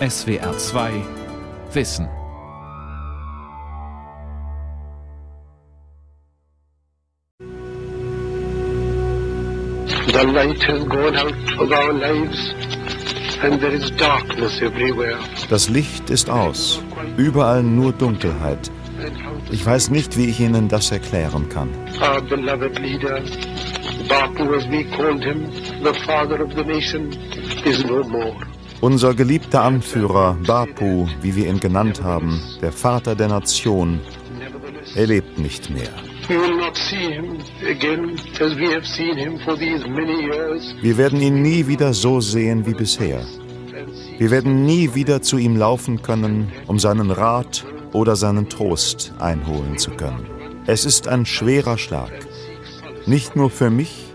SWR 2 Wissen. The light has gone out of our lives and there is darkness everywhere. Das Licht ist aus, überall nur Dunkelheit. Ich weiß nicht, wie ich Ihnen das erklären kann. Our beloved leader, Bapu as we called him, the father of the nation, is no more. Unser geliebter Anführer Bapu, wie wir ihn genannt haben, der Vater der Nation, er lebt nicht mehr. Wir werden ihn nie wieder so sehen wie bisher. Wir werden nie wieder zu ihm laufen können, um seinen Rat oder seinen Trost einholen zu können. Es ist ein schwerer Schlag. Nicht nur für mich,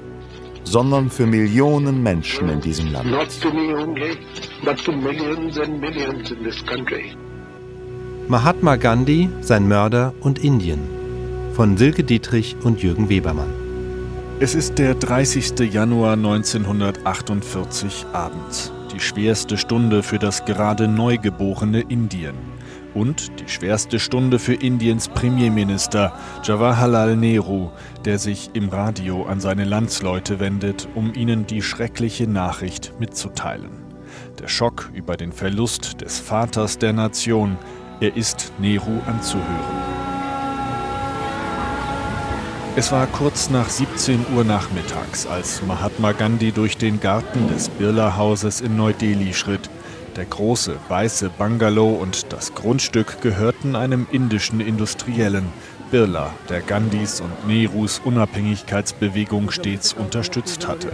sondern für Millionen Menschen in diesem Land. Not to me only, but to millions and millions in this country. Mahatma Gandhi, sein Mörder und Indien von Silke Dietrich und Jürgen Webermann. Es ist der 30. Januar 1948 abends, die schwerste Stunde für das gerade neugeborene Indien und die schwerste Stunde für Indiens Premierminister Jawaharlal Nehru, der sich im Radio an seine Landsleute wendet, um ihnen die schreckliche Nachricht mitzuteilen. Der Schock über den Verlust des Vaters der Nation, er ist Nehru anzuhören. Es war kurz nach 17 Uhr nachmittags, als Mahatma Gandhi durch den Garten des Birla-Hauses in Neu-Delhi schritt. Der große, weiße Bungalow und das Grundstück gehörten einem indischen Industriellen, Birla, der Gandhis und Nehrus Unabhängigkeitsbewegung stets unterstützt hatte.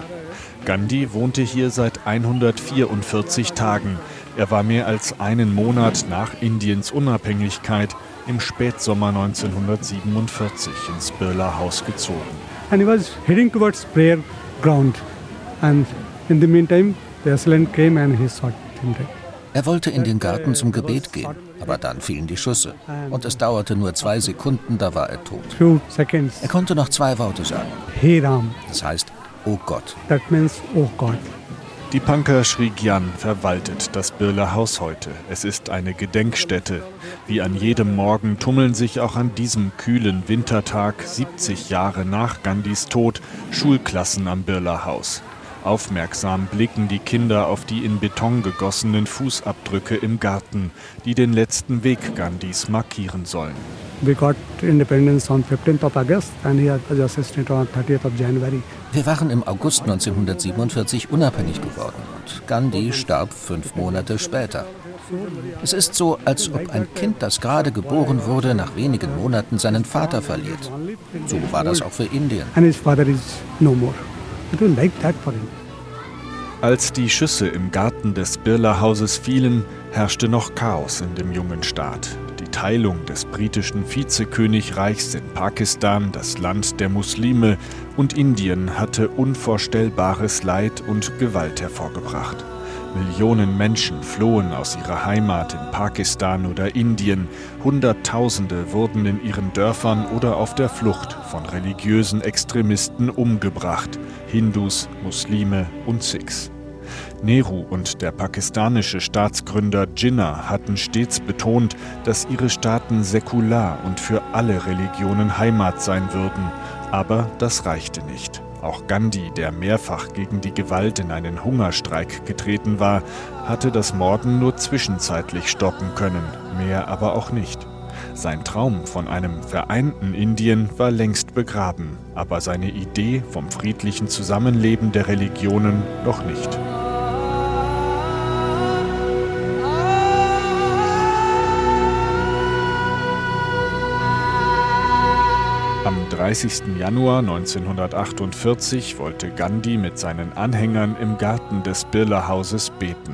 Gandhi wohnte hier seit 144 Tagen. Er war mehr als einen Monat nach Indiens Unabhängigkeit im Spätsommer 1947 ins Birla Haus gezogen. And he was heading towards prayer ground. And in the meantime, the assailant came and he shot. Er wollte in den Garten zum Gebet gehen, aber dann fielen die Schüsse. Und es dauerte nur zwei Sekunden, da war er tot. Er konnte noch zwei Worte sagen. Das heißt, oh Gott. Die Punker Sri Gyan verwaltet das Birla Haus heute. Es ist eine Gedenkstätte. Wie an jedem Morgen tummeln sich auch an diesem kühlen Wintertag, 70 Jahre nach Gandhis Tod, Schulklassen am Birla Haus. Aufmerksam blicken die Kinder auf die in Beton gegossenen Fußabdrücke im Garten, die den letzten Weg Gandhis markieren sollen. We got independence on 15th of August and he was assistant on 30th of January. Wir waren im August 1947 unabhängig geworden und Gandhi starb fünf Monate später. Es ist so, als ob ein Kind, das gerade geboren wurde, nach wenigen Monaten seinen Vater verliert. So war das auch für Indien. And his father is no more. Als die Schüsse im Garten des Birla-Hauses fielen, herrschte noch Chaos in dem jungen Staat. Die Teilung des britischen Vizekönigreichs in Pakistan, das Land der Muslime, und Indien hatte unvorstellbares Leid und Gewalt hervorgebracht. Millionen Menschen flohen aus ihrer Heimat in Pakistan oder Indien. Hunderttausende wurden in ihren Dörfern oder auf der Flucht von religiösen Extremisten umgebracht. Hindus, Muslime und Sikhs. Nehru und der pakistanische Staatsgründer Jinnah hatten stets betont, dass ihre Staaten säkular und für alle Religionen Heimat sein würden. Aber das reichte nicht. Auch Gandhi, der mehrfach gegen die Gewalt in einen Hungerstreik getreten war, hatte das Morden nur zwischenzeitlich stoppen können, mehr aber auch nicht. Sein Traum von einem vereinten Indien war längst begraben, aber seine Idee vom friedlichen Zusammenleben der Religionen noch nicht. Am 30. Januar 1948 wollte Gandhi mit seinen Anhängern im Garten des Birla-Hauses beten.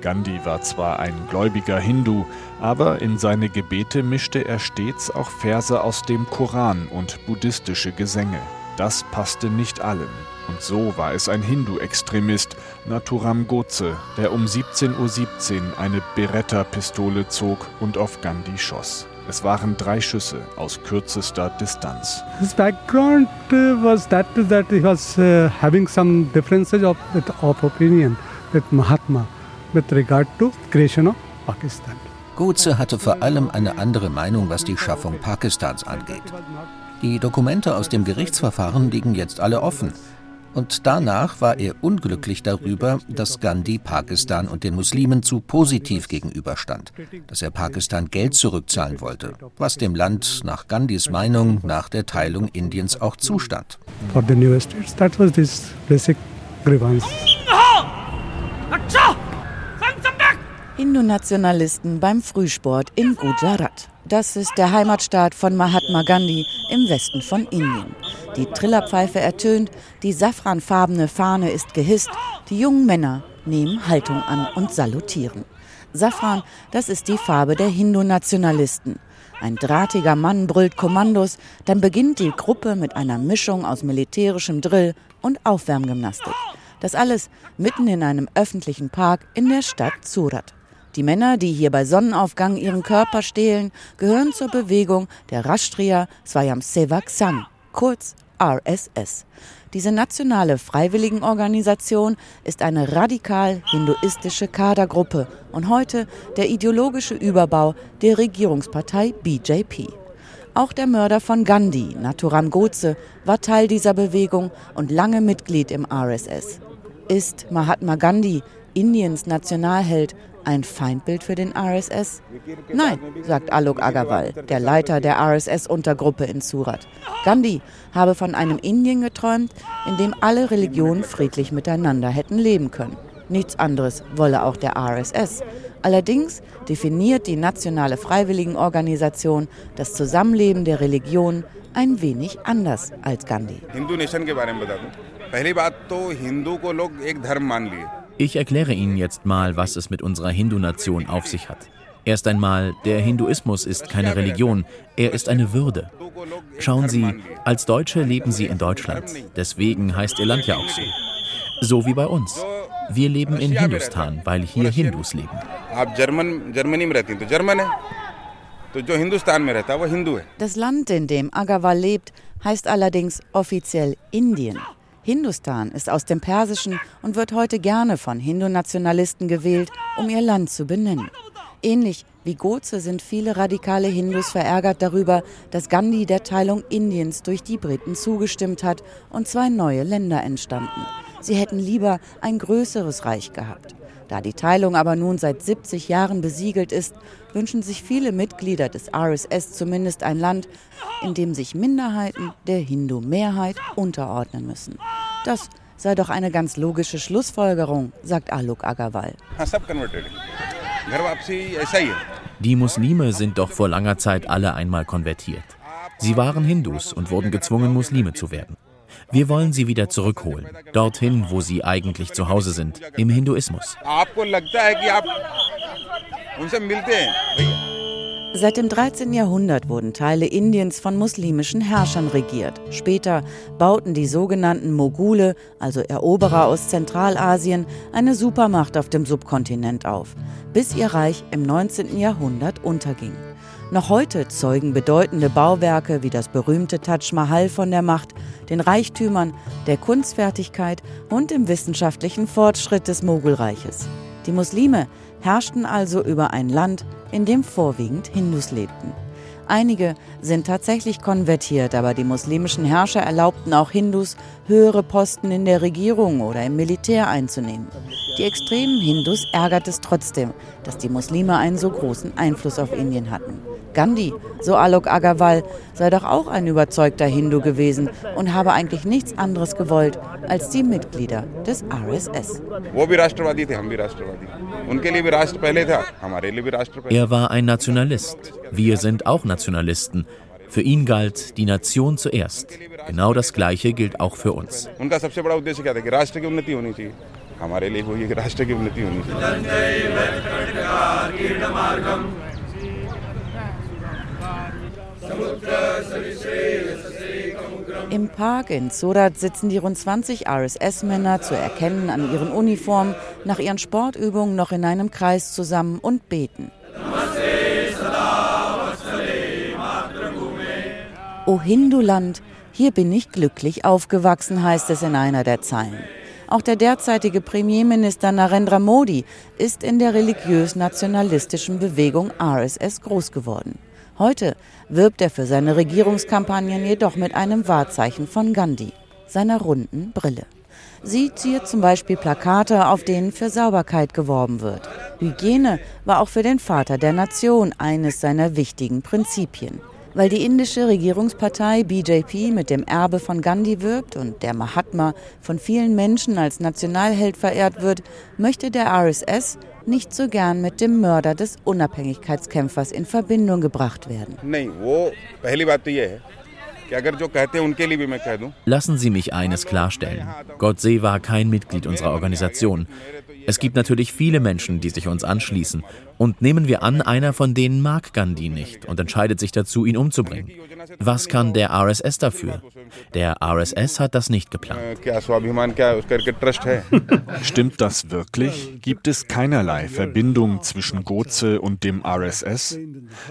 Gandhi war zwar ein gläubiger Hindu, aber in seine Gebete mischte er stets auch Verse aus dem Koran und buddhistische Gesänge. Das passte nicht allen. Und so war es ein Hindu-Extremist, Naturam Godse, der um 17.17 .17 Uhr eine Beretta-Pistole zog und auf Gandhi schoss. Es waren drei Schüsse aus kürzester Distanz. His background uh, was that that he was uh, having some differences of, of opinion with Mahatma. with regard to creation of Pakistan. Goetze hatte vor allem eine andere Meinung, was die Schaffung Pakistans angeht. Die Dokumente aus dem Gerichtsverfahren liegen jetzt alle offen. Und danach war er unglücklich darüber, dass Gandhi Pakistan und den Muslimen zu positiv gegenüberstand, dass er Pakistan Geld zurückzahlen wollte, was dem Land nach Gandhis Meinung nach der Teilung Indiens auch zustand. For the new states, that was this basic grievance. Hindu-Nationalisten beim Frühsport in Gujarat. Das ist der Heimatstaat von Mahatma Gandhi im Westen von Indien. Die Trillerpfeife ertönt, die safranfarbene Fahne ist gehisst, die jungen Männer nehmen Haltung an und salutieren. Safran, das ist die Farbe der Hindu-Nationalisten. Ein drahtiger Mann brüllt Kommandos, dann beginnt die Gruppe mit einer Mischung aus militärischem Drill und Aufwärmgymnastik. Das alles mitten in einem öffentlichen Park in der Stadt Surat. Die Männer, die hier bei Sonnenaufgang ihren Körper stehlen, gehören zur Bewegung der Rashtriya Swayamsevak Sangh, kurz RSS. Diese nationale Freiwilligenorganisation ist eine radikal hinduistische Kadergruppe und heute der ideologische Überbau der Regierungspartei BJP. Auch der Mörder von Gandhi, Naturam Godse, war Teil dieser Bewegung und lange Mitglied im RSS. Ist Mahatma Gandhi, Indiens Nationalheld, ein Feindbild für den RSS? Nein, sagt Alok Agarwal, der Leiter der RSS-Untergruppe in Surat. Gandhi habe von einem Indien geträumt, in dem alle Religionen friedlich miteinander hätten leben können. Nichts anderes wolle auch der RSS. Allerdings definiert die nationale Freiwilligenorganisation das Zusammenleben der Religionen ein wenig anders als Gandhi. Hindu Nation ke bare mein पहली बात तो हिंदू को लोग एक धर्म मान लिए ich erkläre Ihnen jetzt mal, was es mit unserer Hindu-Nation auf sich hat. Erst einmal, der Hinduismus ist keine Religion, er ist eine Würde. Schauen Sie, als Deutsche leben Sie in Deutschland, deswegen heißt Ihr Land ja auch so. So wie bei uns. Wir leben in Hindustan, weil hier Hindus leben. Das Land, in dem Agarwal lebt, heißt allerdings offiziell Indien. Hindustan ist aus dem Persischen und wird heute gerne von Hindu-Nationalisten gewählt, um ihr Land zu benennen. Ähnlich wie Goze sind viele radikale Hindus verärgert darüber, dass Gandhi der Teilung Indiens durch die Briten zugestimmt hat und zwei neue Länder entstanden. Sie hätten lieber ein größeres Reich gehabt. Da die Teilung aber nun seit 70 Jahren besiegelt ist, wünschen sich viele Mitglieder des RSS zumindest ein Land, in dem sich Minderheiten der Hindu-Mehrheit unterordnen müssen. Das sei doch eine ganz logische Schlussfolgerung, sagt Alok Agarwal. Die Muslime sind doch vor langer Zeit alle einmal konvertiert. Sie waren Hindus und wurden gezwungen, Muslime zu werden. Wir wollen sie wieder zurückholen, dorthin, wo sie eigentlich zu Hause sind, im Hinduismus. Seit dem 13. Jahrhundert wurden Teile Indiens von muslimischen Herrschern regiert. Später bauten die sogenannten Mogule, also Eroberer aus Zentralasien, eine Supermacht auf dem Subkontinent auf, bis ihr Reich im 19. Jahrhundert unterging. Noch heute zeugen bedeutende Bauwerke wie das berühmte Taj Mahal von der Macht, den Reichtümern, der Kunstfertigkeit und dem wissenschaftlichen Fortschritt des Mogulreiches. Die Muslime herrschten also über ein Land, in dem vorwiegend Hindus lebten. Einige sind tatsächlich konvertiert, aber die muslimischen Herrscher erlaubten auch Hindus, höhere Posten in der Regierung oder im Militär einzunehmen. Die extremen Hindus ärgert es trotzdem, dass die Muslime einen so großen Einfluss auf Indien hatten. Gandhi, so Alok Agarwal, sei doch auch ein überzeugter Hindu gewesen und habe eigentlich nichts anderes gewollt als die Mitglieder des RSS. Er war ein Nationalist. Wir sind auch Nationalisten. Für ihn galt die Nation zuerst. Genau das Gleiche gilt auch für uns. Im Park in Surat sitzen die rund 20 RSS-Männer zu erkennen an ihren Uniformen nach ihren Sportübungen noch in einem Kreis zusammen und beten. O Hinduland, hier bin ich glücklich aufgewachsen, heißt es in einer der Zeilen. Auch der derzeitige Premierminister Narendra Modi ist in der religiös-nationalistischen Bewegung RSS groß geworden. Heute wirbt er für seine Regierungskampagnen jedoch mit einem Wahrzeichen von Gandhi, seiner runden Brille. Sie ziert zum Beispiel Plakate, auf denen für Sauberkeit geworben wird. Hygiene war auch für den Vater der Nation eines seiner wichtigen Prinzipien. Weil die indische Regierungspartei BJP mit dem Erbe von Gandhi wirbt und der Mahatma von vielen Menschen als Nationalheld verehrt wird, möchte der RSS nicht so gern mit dem Mörder des Unabhängigkeitskämpfers in Verbindung gebracht werden. Lassen Sie mich eines klarstellen. Godse war kein Mitglied unserer Organisation. Es gibt natürlich viele Menschen, die sich uns anschließen. Und nehmen wir an, einer von denen mag Gandhi nicht und entscheidet sich dazu, ihn umzubringen. Was kann der RSS dafür? Der RSS hat das nicht geplant. Stimmt das wirklich? Gibt es keinerlei Verbindung zwischen Goze und dem RSS?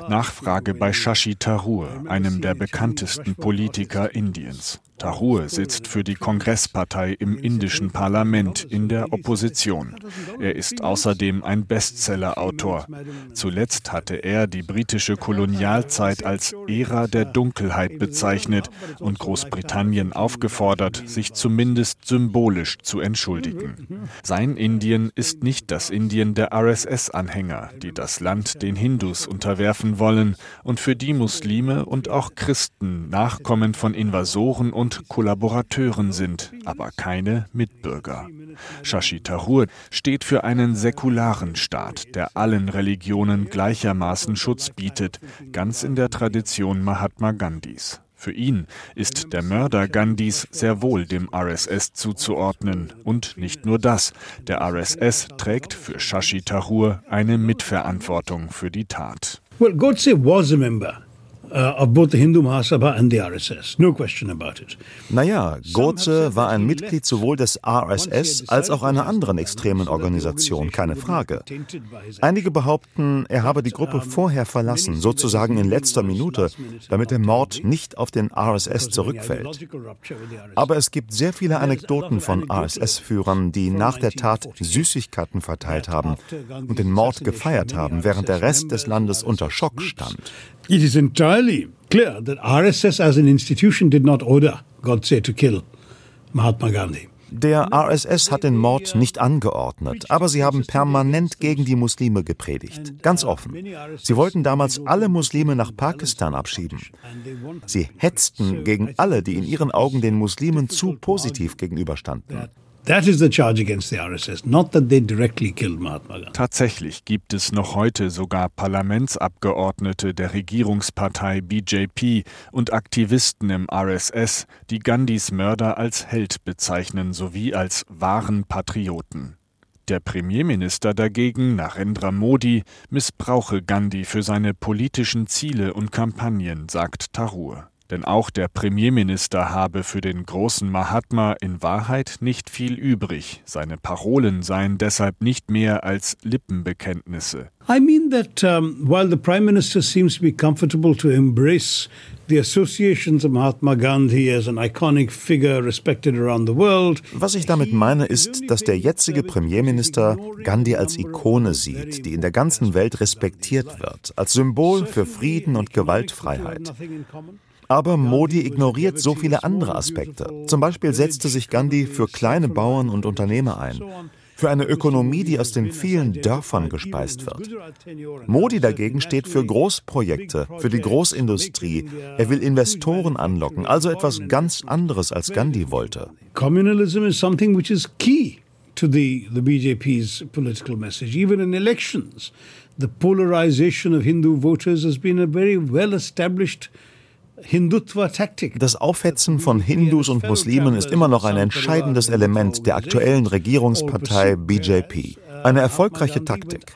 Nachfrage bei Shashi Tharoor, einem der bekanntesten Politiker Indiens. Tharoor sitzt für die Kongresspartei im indischen Parlament in der Opposition. Er ist außerdem ein Bestsellerautor. Zuletzt hatte er die britische Kolonialzeit als Ära der Dunkelheit bezeichnet und Großbritannien aufgefordert, sich zumindest symbolisch zu entschuldigen. Sein Indien ist nicht das Indien der RSS-Anhänger, die das Land den Hindus unterwerfen wollen und für die Muslime und auch Christen Nachkommen von Invasoren und und Kollaborateuren sind, aber keine Mitbürger. Shashi Tharoor steht für einen säkularen Staat, der allen Religionen gleichermaßen Schutz bietet, ganz in der Tradition Mahatma Gandhis. Für ihn ist der Mörder Gandhis sehr wohl dem RSS zuzuordnen. Und nicht nur das, der RSS trägt für Shashi Tharoor eine Mitverantwortung für die Tat. Well, Godse was a member Uh, of both the Hindu Mahasabha and the RSS. No question about it. Naja, Gotze war ein Mitglied sowohl des RSS als auch einer anderen extremen Organisation, keine Frage. Einige behaupten, er habe die Gruppe vorher verlassen, sozusagen in letzter Minute, damit der Mord nicht auf den RSS zurückfällt. Aber es gibt sehr viele Anekdoten von RSS-Führern, die nach der Tat Süßigkeiten verteilt haben und den Mord gefeiert haben, während der Rest des Landes unter Schock stand. It is entirely clear that RSS as an institution did not order Godse to kill Mahatma Gandhi. Der RSS hat den Mord nicht angeordnet, aber sie haben permanent gegen die Muslime gepredigt, ganz offen. Sie wollten damals alle Muslime nach Pakistan abschieben. Sie hetzten gegen alle, die in ihren Augen den Muslimen zu positiv gegenüberstanden. Tatsächlich gibt es noch heute sogar Parlamentsabgeordnete der Regierungspartei BJP und Aktivisten im RSS, die Gandhis Mörder als Held bezeichnen sowie als wahren Patrioten. Der Premierminister dagegen, Narendra Modi, missbrauche Gandhi für seine politischen Ziele und Kampagnen, sagt Tharoor. Denn auch der Premierminister habe für den großen Mahatma in Wahrheit nicht viel übrig. Seine Parolen seien deshalb nicht mehr als Lippenbekenntnisse. I mean that um, while the Prime Minister seems to be comfortable to embrace the associations of Mahatma Gandhi as an iconic figure respected around the world. Was ich damit meine, ist, dass der jetzige Premierminister Gandhi als Ikone sieht, die in der ganzen Welt respektiert wird, als Symbol für Frieden und Gewaltfreiheit. Aber Modi ignoriert so viele andere Aspekte. Zum Beispiel setzte sich Gandhi für kleine Bauern und Unternehmer ein, für eine Ökonomie, die aus den vielen Dörfern gespeist wird. Modi dagegen steht für Großprojekte, für die Großindustrie. Er will Investoren anlocken, also etwas ganz anderes als Gandhi wollte. Communalism is something which is key to the, the BJP's political message, even in elections. The polarization of Hindu voters has been a very well established das Aufhetzen von Hindus und Muslimen ist immer noch ein entscheidendes Element der aktuellen Regierungspartei BJP. Eine erfolgreiche Taktik.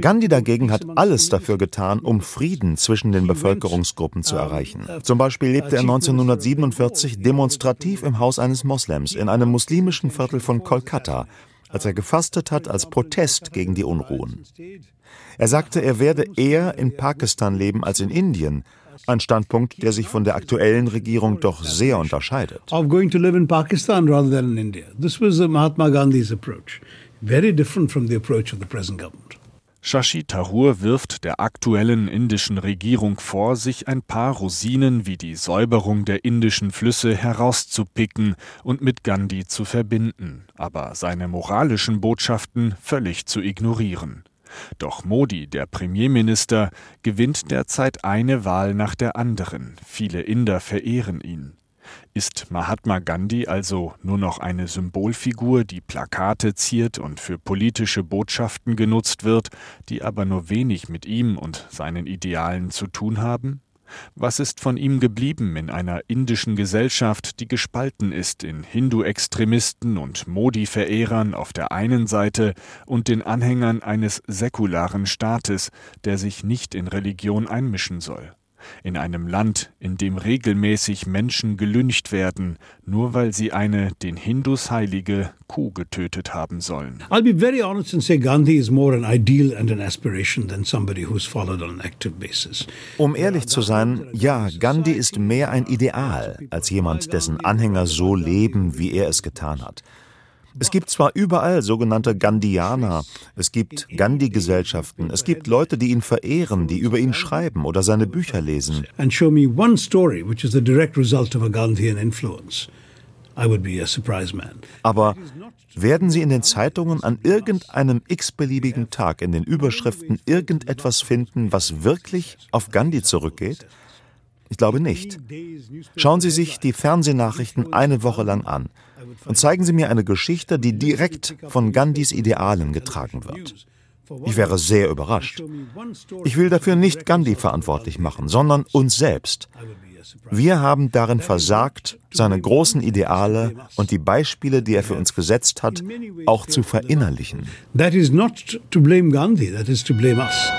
Gandhi dagegen hat alles dafür getan, um Frieden zwischen den Bevölkerungsgruppen zu erreichen. Zum Beispiel lebte er 1947 demonstrativ im Haus eines Moslems in einem muslimischen Viertel von Kolkata als er gefastet hat als Protest gegen die Unruhen. Er sagte, er werde eher in Pakistan leben als in Indien, ein Standpunkt, der sich von der aktuellen Regierung doch sehr unterscheidet. Of going to live in Pakistan rather than in India. This was Mahatma Gandhi's approach. Very different from the approach of the present government. Shashi Tharoor wirft der aktuellen indischen Regierung vor, sich ein paar Rosinen wie die Säuberung der indischen Flüsse herauszupicken und mit Gandhi zu verbinden, aber seine moralischen Botschaften völlig zu ignorieren. Doch Modi, der Premierminister, gewinnt derzeit eine Wahl nach der anderen. Viele Inder verehren ihn. Ist Mahatma Gandhi also nur noch eine Symbolfigur, die Plakate ziert und für politische Botschaften genutzt wird, die aber nur wenig mit ihm und seinen Idealen zu tun haben? Was ist von ihm geblieben in einer indischen Gesellschaft, die gespalten ist in Hindu-Extremisten und Modi-Verehrern auf der einen Seite und den Anhängern eines säkularen Staates, der sich nicht in Religion einmischen soll? In einem Land, in dem regelmäßig Menschen gelyncht werden, nur weil sie eine den Hindus heilige Kuh getötet haben sollen. I'll be very honest and say Gandhi is more an ideal and an aspiration than somebody who's followed on an active basis. Um ehrlich zu sein, ja, Gandhi ist mehr ein Ideal als jemand, dessen Anhänger so leben, wie er es getan hat. Es gibt zwar überall sogenannte Gandhianer, es gibt Gandhi-Gesellschaften, es gibt Leute, die ihn verehren, die über ihn schreiben oder seine Bücher lesen. And show me one story which is the direct result of a Gandhian influence. I would be a surprise man. Aber werden Sie in den Zeitungen an irgendeinem x-beliebigen Tag in den Überschriften irgendetwas finden, was wirklich auf Gandhi zurückgeht? Ich glaube nicht. Schauen Sie sich die Fernsehnachrichten eine Woche lang an und zeigen Sie mir eine Geschichte, die direkt von Gandhis Idealen getragen wird. Ich wäre sehr überrascht. Ich will dafür nicht Gandhi verantwortlich machen, sondern uns selbst. Wir haben darin versagt, seine großen Ideale und die Beispiele, die er für uns gesetzt hat, auch zu verinnerlichen. That is not to blame Gandhi, that is to blame us.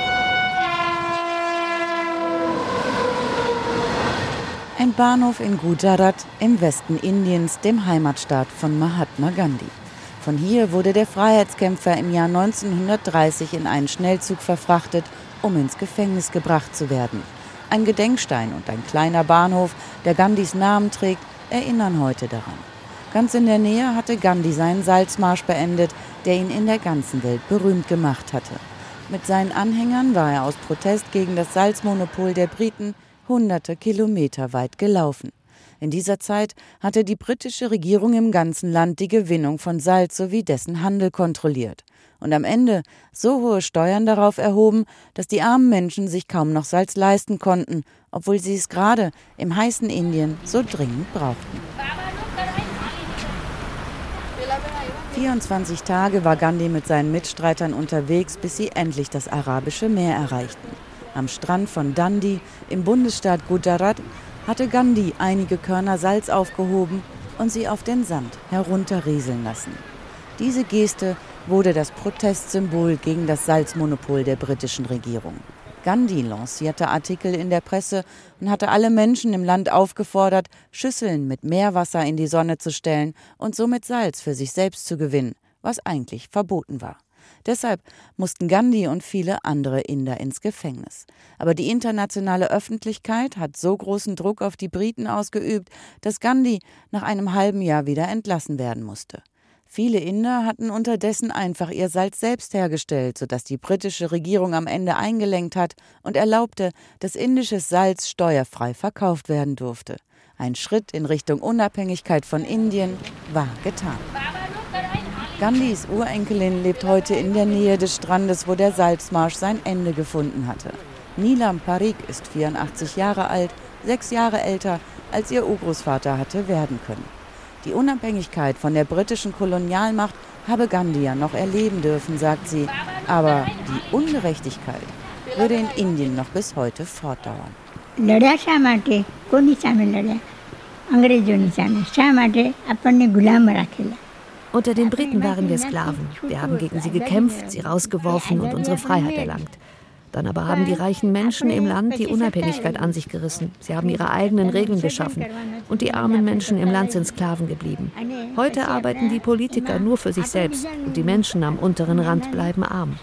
Ein Bahnhof in Gujarat im Westen Indiens, dem Heimatstaat von Mahatma Gandhi. Von hier wurde der Freiheitskämpfer im Jahr 1930 in einen Schnellzug verfrachtet, um ins Gefängnis gebracht zu werden. Ein Gedenkstein und ein kleiner Bahnhof, der Gandhis Namen trägt, erinnern heute daran. Ganz in der Nähe hatte Gandhi seinen Salzmarsch beendet, der ihn in der ganzen Welt berühmt gemacht hatte. Mit seinen Anhängern war er aus Protest gegen das Salzmonopol der Briten hunderte Kilometer weit gelaufen. In dieser Zeit hatte die britische Regierung im ganzen Land die Gewinnung von Salz sowie dessen Handel kontrolliert und am Ende so hohe Steuern darauf erhoben, dass die armen Menschen sich kaum noch Salz leisten konnten, obwohl sie es gerade im heißen Indien so dringend brauchten. 24 Tage war Gandhi mit seinen Mitstreitern unterwegs, bis sie endlich das arabische Meer erreichten. Am Strand von Dundee im Bundesstaat Gujarat hatte Gandhi einige Körner Salz aufgehoben und sie auf den Sand herunterrieseln lassen. Diese Geste wurde das Protestsymbol gegen das Salzmonopol der britischen Regierung. Gandhi lancierte Artikel in der Presse und hatte alle Menschen im Land aufgefordert, Schüsseln mit Meerwasser in die Sonne zu stellen und somit Salz für sich selbst zu gewinnen, was eigentlich verboten war. Deshalb mussten Gandhi und viele andere Inder ins Gefängnis. Aber die internationale Öffentlichkeit hat so großen Druck auf die Briten ausgeübt, dass Gandhi nach einem halben Jahr wieder entlassen werden musste. Viele Inder hatten unterdessen einfach ihr Salz selbst hergestellt, sodass die britische Regierung am Ende eingelenkt hat und erlaubte, dass indisches Salz steuerfrei verkauft werden durfte. Ein Schritt in Richtung Unabhängigkeit von Indien war getan. Gandhis Urenkelin lebt heute in der Nähe des Strandes, wo der Salzmarsch sein Ende gefunden hatte. Nilam Parikh ist 84 Jahre alt, sechs Jahre älter, als ihr Urgroßvater hatte werden können. Die Unabhängigkeit von der britischen Kolonialmacht habe Gandhi ja noch erleben dürfen, sagt sie. Aber die Ungerechtigkeit würde in Indien noch bis heute fortdauern. અંગ્રેજોની સામે શા માટે આપણને ગુલામ રાખેલા unter den Briten waren wir Sklaven. Wir haben gegen sie gekämpft, sie rausgeworfen und unsere Freiheit erlangt. Dann aber haben die reichen Menschen im Land die Unabhängigkeit an sich gerissen. Sie haben ihre eigenen Regeln geschaffen. Und die armen Menschen im Land sind Sklaven geblieben. Heute arbeiten die Politiker nur für sich selbst. Und die Menschen am unteren Rand bleiben arm.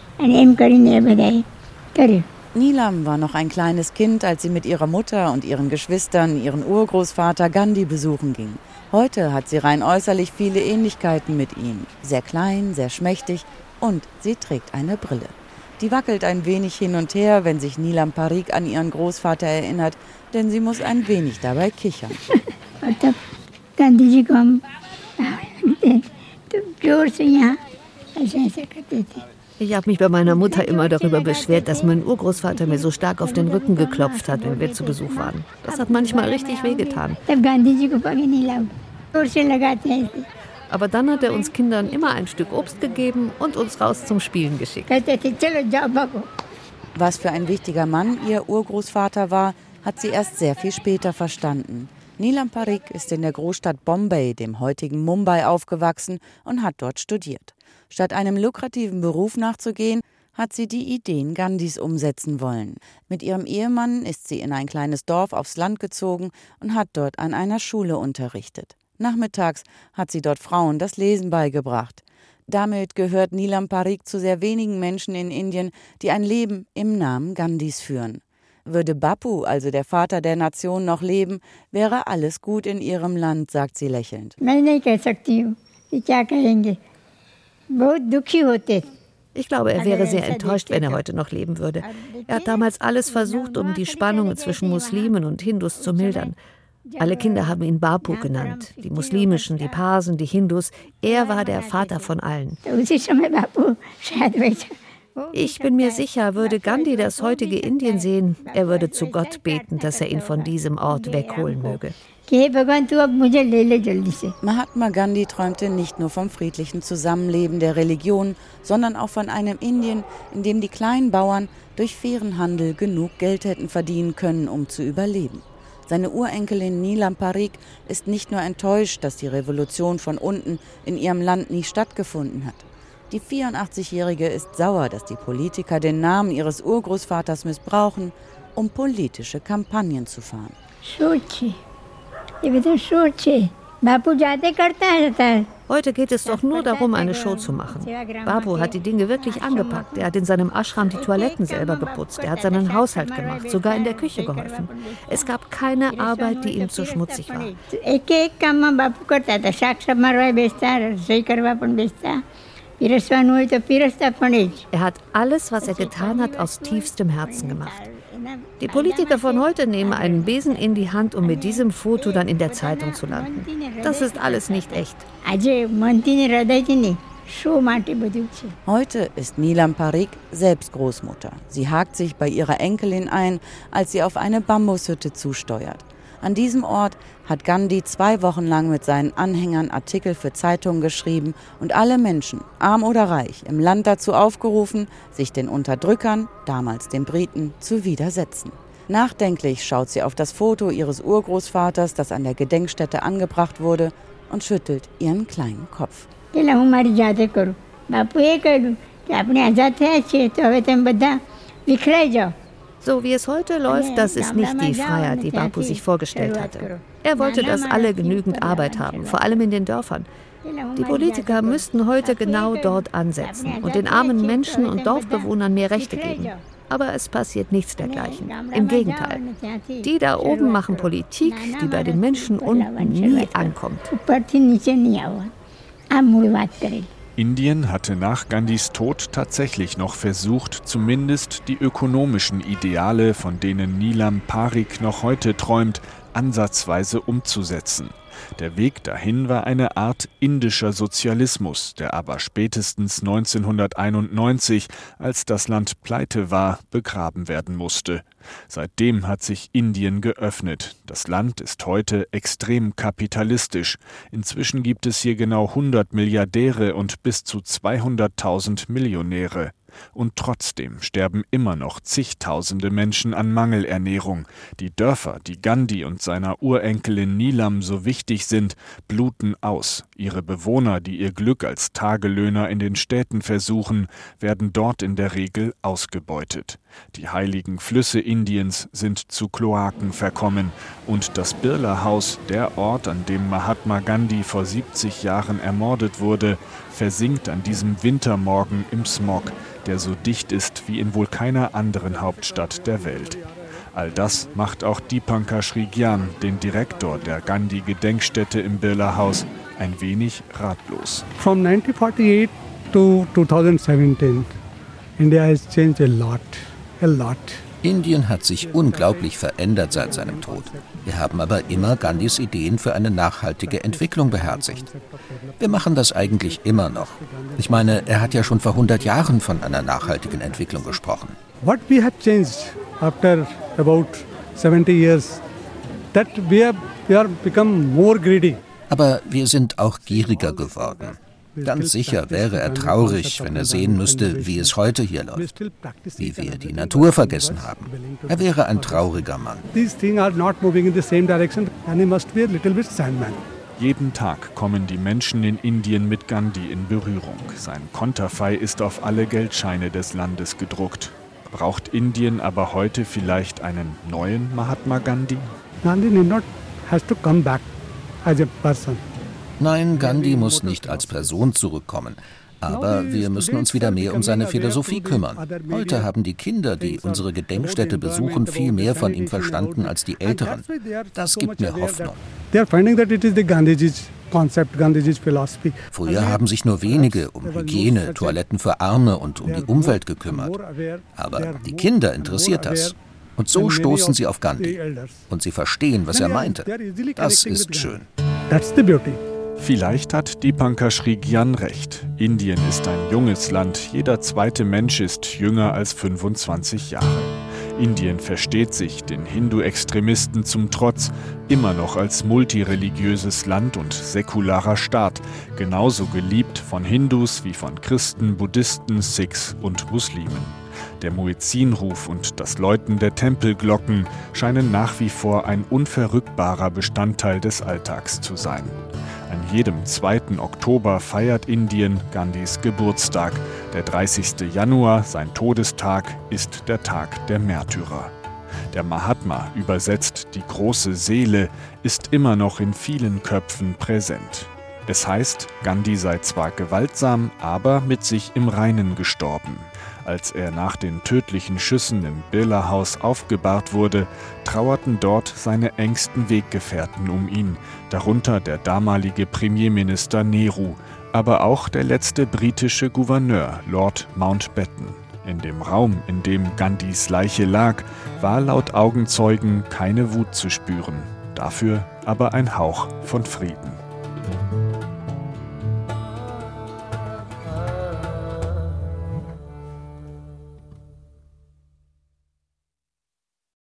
Nilam war noch ein kleines Kind, als sie mit ihrer Mutter und ihren Geschwistern ihren Urgroßvater Gandhi besuchen ging. Heute hat sie rein äußerlich viele Ähnlichkeiten mit ihm. Sehr klein, sehr schmächtig und sie trägt eine Brille. Die wackelt ein wenig hin und her, wenn sich Nilam Parikh an ihren Großvater erinnert, denn sie muss ein wenig dabei kichern. Ich habe mich bei meiner Mutter immer darüber beschwert, dass mein Urgroßvater mir so stark auf den Rücken geklopft hat, wenn wir zu Besuch waren. Das hat manchmal richtig wehgetan. Aber dann hat er uns Kindern immer ein Stück Obst gegeben und uns raus zum Spielen geschickt. Was für ein wichtiger Mann ihr Urgroßvater war, hat sie erst sehr viel später verstanden. Nilam Parikh ist in der Großstadt Bombay, dem heutigen Mumbai, aufgewachsen und hat dort studiert. Statt einem lukrativen Beruf nachzugehen, hat sie die Ideen Gandhis umsetzen wollen. Mit ihrem Ehemann ist sie in ein kleines Dorf aufs Land gezogen und hat dort an einer Schule unterrichtet. Nachmittags hat sie dort Frauen das Lesen beigebracht. Damit gehört Nilam Parikh zu sehr wenigen Menschen in Indien, die ein Leben im Namen Gandhis führen. Würde Bapu, also der Vater der Nation, noch leben, wäre alles gut in ihrem Land, sagt sie lächelnd. Ich glaube, er wäre sehr enttäuscht, wenn er heute noch leben würde. Er hat damals alles versucht, um die Spannungen zwischen Muslimen und Hindus zu mildern. Alle Kinder haben ihn Bapu genannt, die muslimischen, die Parsen, die Hindus. Er war der Vater von allen. Ich bin mir sicher, würde Gandhi das heutige Indien sehen, er würde zu Gott beten, dass er ihn von diesem Ort wegholen möge. Mahatma Gandhi träumte nicht nur vom friedlichen Zusammenleben der Religion, sondern auch von einem Indien, in dem die kleinen Bauern durch fairen Handel genug Geld hätten verdienen können, um zu überleben. Seine Urenkelin Nilam Parikh ist nicht nur enttäuscht, dass die Revolution von unten in ihrem Land nie stattgefunden hat. Die 84-Jährige ist sauer, dass die Politiker den Namen ihres Urgroßvaters missbrauchen, um politische Kampagnen zu fahren. Heute geht es doch nur darum, eine Show zu machen. Babu hat die Dinge wirklich angepackt. Er hat in seinem Ashram die Toiletten selber geputzt. Er hat seinen Haushalt gemacht, sogar in der Küche geholfen. Es gab keine Arbeit, die ihm zu schmutzig war. Er hat alles, was er getan hat, aus tiefstem Herzen gemacht. Die Politiker von heute nehmen einen Besen in die Hand, um mit diesem Foto dann in der Zeitung zu landen. Das ist alles nicht echt. Heute ist Nilam Parikh selbst Großmutter. Sie hakt sich bei ihrer Enkelin ein, als sie auf eine Bambushütte zusteuert. An diesem Ort hat Gandhi zwei Wochen lang mit seinen Anhängern Artikel für Zeitungen geschrieben und alle Menschen, arm oder reich, im Land dazu aufgerufen, sich den Unterdrückern, damals den Briten, zu widersetzen. Nachdenklich schaut sie auf das Foto ihres Urgroßvaters, das an der Gedenkstätte angebracht wurde, und schüttelt ihren kleinen Kopf. So wie es heute läuft, das ist nicht die Freiheit, die Bapu sich vorgestellt hatte. Er wollte, dass alle genügend Arbeit haben, vor allem in den Dörfern. Die Politiker müssten heute genau dort ansetzen und den armen Menschen und Dorfbewohnern mehr Rechte geben. Aber es passiert nichts dergleichen. Im Gegenteil. Die da oben machen Politik, die bei den Menschen unten nie ankommt. Indien hatte nach Gandhis Tod tatsächlich noch versucht, zumindest die ökonomischen Ideale, von denen Nilam Parikh noch heute träumt, ansatzweise umzusetzen. Der Weg dahin war eine Art indischer Sozialismus, der aber spätestens 1991, als das Land pleite war, begraben werden musste. Seitdem hat sich Indien geöffnet. Das Land ist heute extrem kapitalistisch. Inzwischen gibt es hier genau 100 Milliardäre und bis zu 200.000 Millionäre. Und trotzdem sterben immer noch zigtausende Menschen an Mangelernährung. Die Dörfer, die Gandhi und seiner Urenkelin Nilam so wichtig sind, bluten aus. Ihre Bewohner, die ihr Glück als Tagelöhner in den Städten versuchen, werden dort in der Regel ausgebeutet. Die heiligen Flüsse Indiens sind zu Kloaken verkommen und das Birla-Haus, der Ort, an dem Mahatma Gandhi vor 70 Jahren ermordet wurde, versinkt an diesem Wintermorgen im Smog, der so dicht ist wie in wohl keiner anderen Hauptstadt der Welt. All das macht auch Dipankar Shrigyan, den Direktor der Gandhi-Gedenkstätte im Birla-Haus, ein wenig ratlos. From 1948 to 2017, India has changed a lot. Indien hat sich unglaublich verändert seit seinem Tod. Wir haben aber immer Gandhis Ideen für eine nachhaltige Entwicklung beherzigt. Wir machen das eigentlich immer noch. Ich meine, er hat ja schon vor 100 Jahren von einer nachhaltigen Entwicklung gesprochen. What we have changed after about 70 years, that we have, we are become more greedy. Aber wir sind auch gieriger geworden. Ganz sicher wäre er traurig, wenn er sehen müsste, wie es heute hier läuft, wie wir die Natur vergessen haben. Er wäre ein trauriger Mann. Jeden Tag kommen die Menschen in Indien mit Gandhi in Berührung. Sein Konterfei ist auf alle Geldscheine des Landes gedruckt. Braucht Indien aber heute vielleicht einen neuen Mahatma Gandhi? Gandhi not has to come back as a person. Nein, Gandhi muss nicht als Person zurückkommen. Aber wir müssen uns wieder mehr um seine Philosophie kümmern. Heute haben die Kinder, die unsere Gedenkstätte besuchen, viel mehr von ihm verstanden als die Älteren. Das gibt mir Hoffnung. Früher haben sich nur wenige um Hygiene, Toiletten für Arme und um die Umwelt gekümmert. Aber die Kinder interessiert das. Und so stoßen sie auf Gandhi. Und sie verstehen, was er meinte. Das ist schön. That's the beauty. Vielleicht hat Dipankar Shrigyan recht. Indien ist ein junges Land. Jeder zweite Mensch ist jünger als 25 Jahre. Indien versteht sich, den Hindu-Extremisten zum Trotz, immer noch als multireligiöses Land und säkularer Staat, genauso geliebt von Hindus wie von Christen, Buddhisten, Sikhs und Muslimen. Der Muezzinruf und das Läuten der Tempelglocken scheinen nach wie vor ein unverrückbarer Bestandteil des Alltags zu sein. An jedem 2. Oktober feiert Indien Gandhis Geburtstag. Der 30. Januar, sein Todestag, ist der Tag der Märtyrer. Der Mahatma, übersetzt die große Seele, ist immer noch in vielen Köpfen präsent. Es heißt, Gandhi sei zwar gewaltsam, aber mit sich im Reinen gestorben. Als er nach den tödlichen Schüssen im Birla-Haus aufgebahrt wurde, trauerten dort seine engsten Weggefährten um ihn, darunter der damalige Premierminister Nehru, aber auch der letzte britische Gouverneur, Lord Mountbatten. In dem Raum, in dem Gandhis Leiche lag, war laut Augenzeugen keine Wut zu spüren, dafür aber ein Hauch von Frieden.